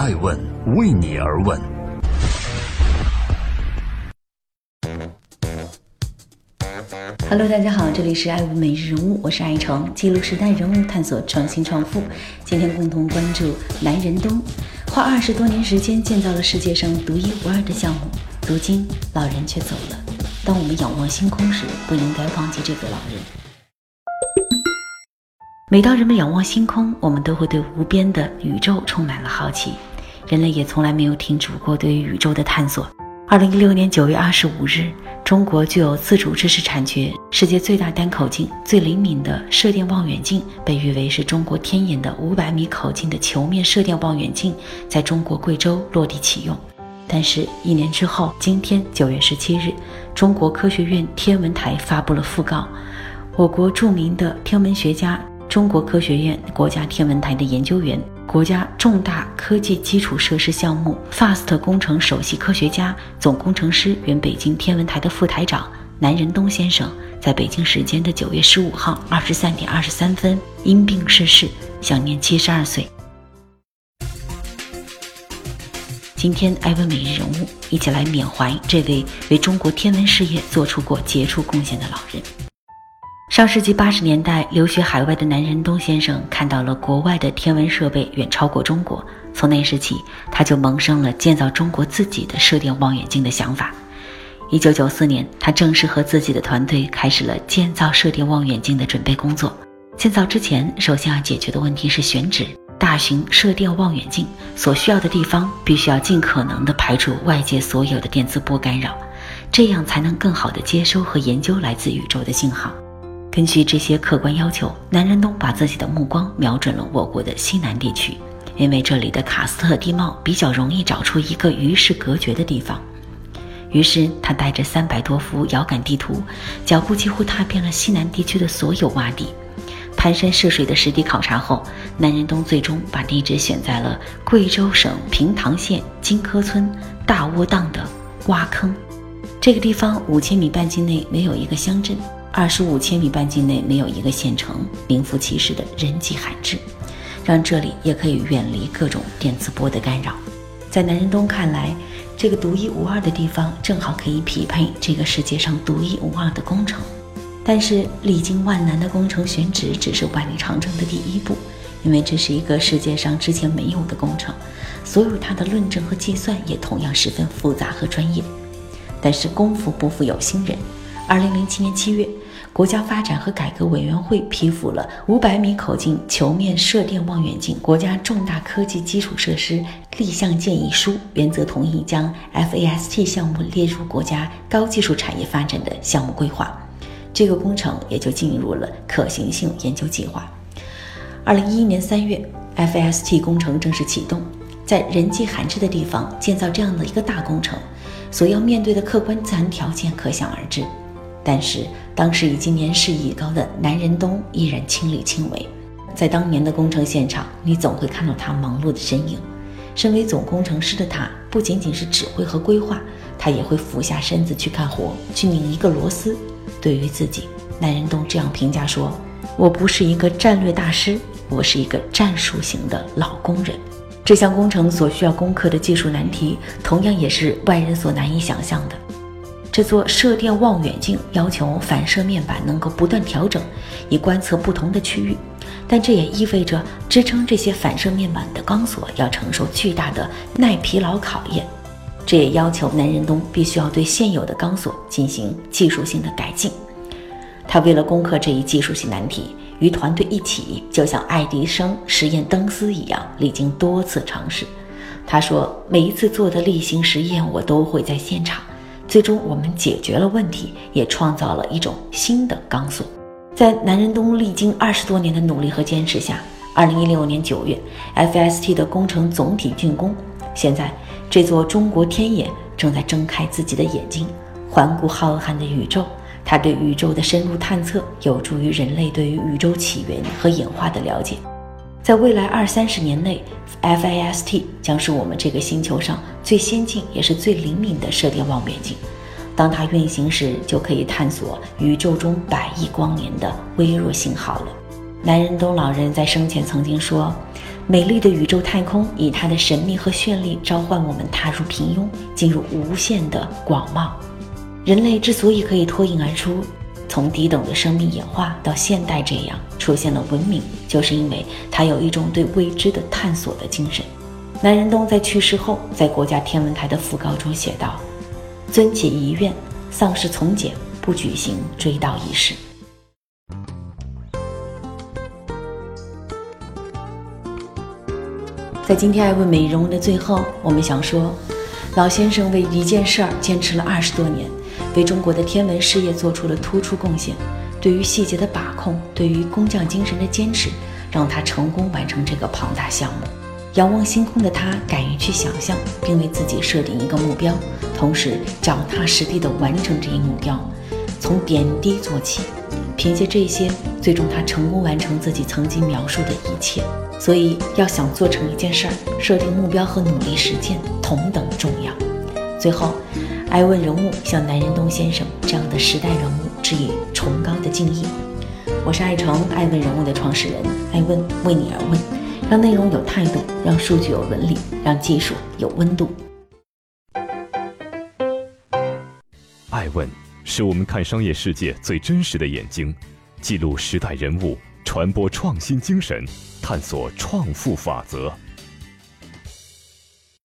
爱问为你而问。Hello，大家好，这里是爱问每日人物，我是爱成，记录时代人物，探索创新创富。今天共同关注南仁东，花二十多年时间建造了世界上独一无二的项目，如今老人却走了。当我们仰望星空时，不应该忘记这个老人。每当人们仰望星空，我们都会对无边的宇宙充满了好奇。人类也从来没有停止过对于宇宙的探索。二零一六年九月二十五日，中国具有自主知识产权、世界最大单口径、最灵敏的射电望远镜，被誉为是中国天眼的五百米口径的球面射电望远镜，在中国贵州落地启用。但是，一年之后，今天九月十七日，中国科学院天文台发布了讣告，我国著名的天文学家、中国科学院国家天文台的研究员。国家重大科技基础设施项目 FAST 工程首席科学家、总工程师、原北京天文台的副台长南仁东先生，在北京时间的九月十五号二十三点二十三分因病逝世，享年七十二岁。今天，艾文每日人物一起来缅怀这位为中国天文事业做出过杰出贡献的老人。上世纪八十年代，留学海外的南仁东先生看到了国外的天文设备远超过中国，从那时起，他就萌生了建造中国自己的射电望远镜的想法。一九九四年，他正式和自己的团队开始了建造射电望远镜的准备工作。建造之前，首先要解决的问题是选址。大型射电望远镜所需要的地方，必须要尽可能的排除外界所有的电磁波干扰，这样才能更好的接收和研究来自宇宙的信号。根据这些客观要求，南仁东把自己的目光瞄准了我国的西南地区，因为这里的喀斯特地貌比较容易找出一个与世隔绝的地方。于是，他带着三百多幅遥感地图，脚步几乎踏遍了西南地区的所有洼地。攀山涉水的实地考察后，南仁东最终把地址选在了贵州省平塘县金科村大窝凼的洼坑。这个地方五千米半径内没有一个乡镇。二十五千米半径内没有一个县城，名副其实的人迹罕至，让这里也可以远离各种电磁波的干扰。在南仁东看来，这个独一无二的地方正好可以匹配这个世界上独一无二的工程。但是历经万难的工程选址只是万里长征的第一步，因为这是一个世界上之前没有的工程，所有它的论证和计算也同样十分复杂和专业。但是功夫不负有心人。二零零七年七月，国家发展和改革委员会批复了五百米口径球面射电望远镜国家重大科技基础设施立项建议书，原则同意将 FAST 项目列入国家高技术产业发展的项目规划，这个工程也就进入了可行性研究计划。二零一一年三月，FAST 工程正式启动，在人迹罕至的地方建造这样的一个大工程，所要面对的客观自然条件可想而知。但是，当时已经年事已高的南仁东依然亲力亲为。在当年的工程现场，你总会看到他忙碌的身影。身为总工程师的他，不仅仅是指挥和规划，他也会俯下身子去干活，去拧一个螺丝。对于自己，南仁东这样评价说：“我不是一个战略大师，我是一个战术型的老工人。”这项工程所需要攻克的技术难题，同样也是外人所难以想象的。这座射电望远镜要求反射面板能够不断调整，以观测不同的区域，但这也意味着支撑这些反射面板的钢索要承受巨大的耐疲劳考验。这也要求南仁东必须要对现有的钢索进行技术性的改进。他为了攻克这一技术性难题，与团队一起，就像爱迪生实验灯丝一样，历经多次尝试。他说：“每一次做的例行实验，我都会在现场。”最终，我们解决了问题，也创造了一种新的钢索。在南仁东历经二十多年的努力和坚持下，二零一六年九月，FST 的工程总体竣工。现在，这座中国天眼正在睁开自己的眼睛，环顾浩瀚的宇宙。它对宇宙的深入探测，有助于人类对于宇宙起源和演化的了解。在未来二三十年内，FAST 将是我们这个星球上最先进也是最灵敏的射电望远镜。当它运行时，就可以探索宇宙中百亿光年的微弱信号了。南仁东老人在生前曾经说：“美丽的宇宙太空以它的神秘和绚丽召唤我们踏入平庸，进入无限的广袤。人类之所以可以脱颖而出，从低等的生命演化到现代这样出现了文明，就是因为它有一种对未知的探索的精神。南仁东在去世后，在国家天文台的讣告中写道：“遵其遗愿，丧事从简，不举行追悼仪式。”在今天爱问美人物的最后，我们想说，老先生为一件事儿坚持了二十多年，为中国的天文事业做出了突出贡献。对于细节的把控，对于工匠精神的坚持，让他成功完成这个庞大项目。仰望星空的他，敢于去想象，并为自己设定一个目标，同时脚踏实地地完成这一目标，从点滴做起，凭借这些，最终他成功完成自己曾经描述的一切。所以，要想做成一件事儿，设定目标和努力实践同等重要。最后，爱问人物向南仁东先生这样的时代人物致以崇高的敬意。我是爱成爱问人物的创始人，爱问为你而问。让内容有态度，让数据有伦理，让技术有温度。爱问是我们看商业世界最真实的眼睛，记录时代人物，传播创新精神，探索创富法则。